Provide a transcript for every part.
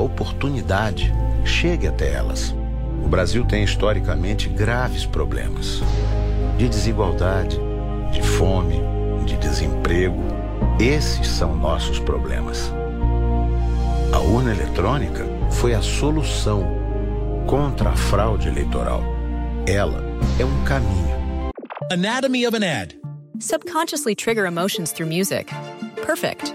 oportunidade chegue até elas. O Brasil tem historicamente graves problemas de desigualdade, de fome, de desemprego. Esses são nossos problemas. A urna eletrônica foi a solução contra a fraude eleitoral. Ela é um caminho. Anatomy of an ad. Subconsciously trigger emotions through music. Perfect.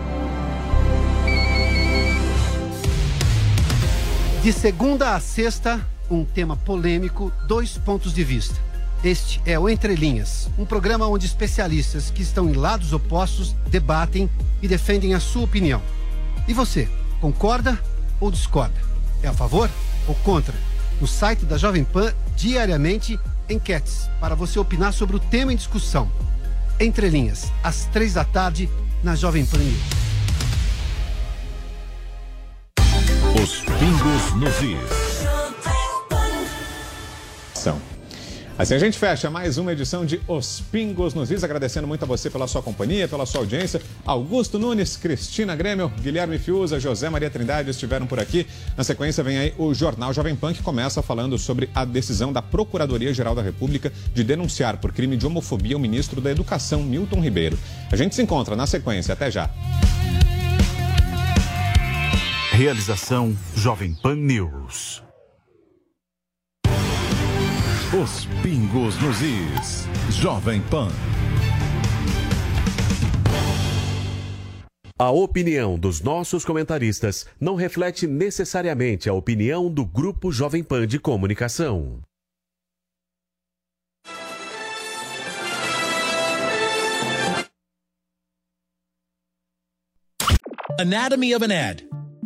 De segunda a sexta, um tema polêmico, dois pontos de vista. Este é o Entre Linhas, um programa onde especialistas que estão em lados opostos debatem e defendem a sua opinião. E você, concorda ou discorda? É a favor ou contra? No site da Jovem Pan, diariamente, enquetes para você opinar sobre o tema em discussão. Entre Linhas, às três da tarde, na Jovem Pan News. Os pingos nos is. Assim a gente fecha mais uma edição de Os Pingos nos Is, agradecendo muito a você pela sua companhia, pela sua audiência. Augusto Nunes, Cristina Grêmio, Guilherme Fiuza, José Maria Trindade estiveram por aqui. Na sequência vem aí o Jornal Jovem Pan, que começa falando sobre a decisão da Procuradoria-Geral da República de denunciar por crime de homofobia o ministro da Educação, Milton Ribeiro. A gente se encontra na sequência. Até já. Realização Jovem Pan News. Os pingos nos is. Jovem Pan. A opinião dos nossos comentaristas não reflete necessariamente a opinião do Grupo Jovem Pan de Comunicação. Anatomy of an ad.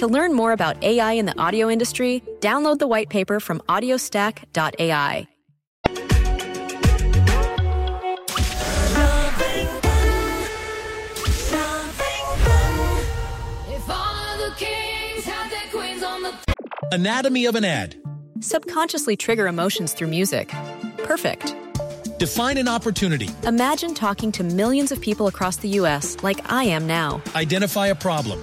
To learn more about AI in the audio industry, download the white paper from audiostack.ai. Anatomy of an ad. Subconsciously trigger emotions through music. Perfect. Define an opportunity. Imagine talking to millions of people across the U.S. like I am now. Identify a problem.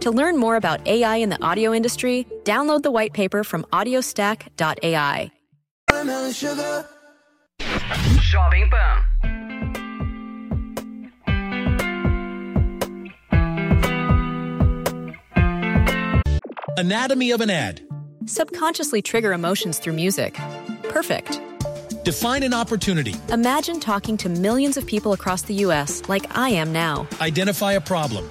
To learn more about AI in the audio industry, download the white paper from audiostack.ai. Watermelon sugar. Jovem Pan. Anatomy of an ad. Subconsciously trigger emotions through music. Perfect. Define an opportunity. Imagine talking to millions of people across the U.S. like I am now. Identify a problem.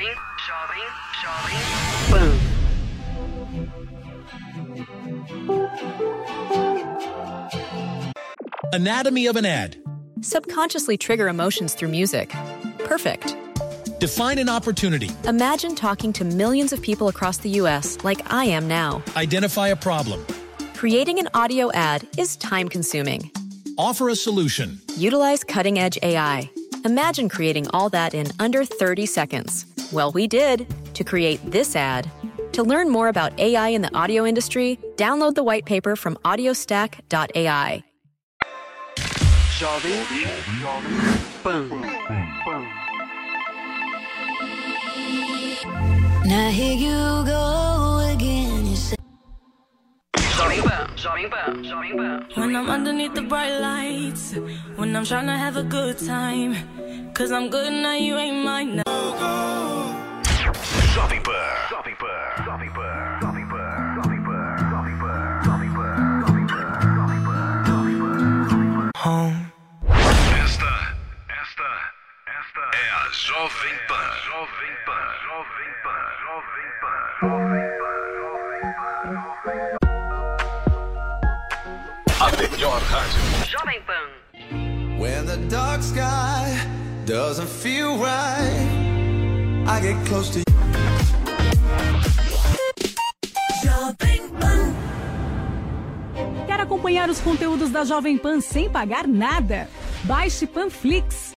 Jovem, jovem, jovem Pan. Anatomy of an ad. Subconsciously trigger emotions through music. Perfect. Define an opportunity. Imagine talking to millions of people across the U.S. like I am now. Identify a problem. Creating an audio ad is time consuming. Offer a solution. Utilize cutting edge AI. Imagine creating all that in under 30 seconds. Well, we did to create this ad. To learn more about AI in the audio industry, download the white paper from audiostack.ai. Jovem Pan. Now here you go again. You say when I'm underneath the bright lights, when I'm trying to have a good time, cause I'm good now, you ain't mine now. Pan. Jovem Pan. Jovem Pan. Jovem Pan. A melhor rádio. Jovem Pan. When the dark sky doesn't feel right, I get close to you. Quer acompanhar os conteúdos da Jovem Pan sem pagar nada? Baixe Panflix.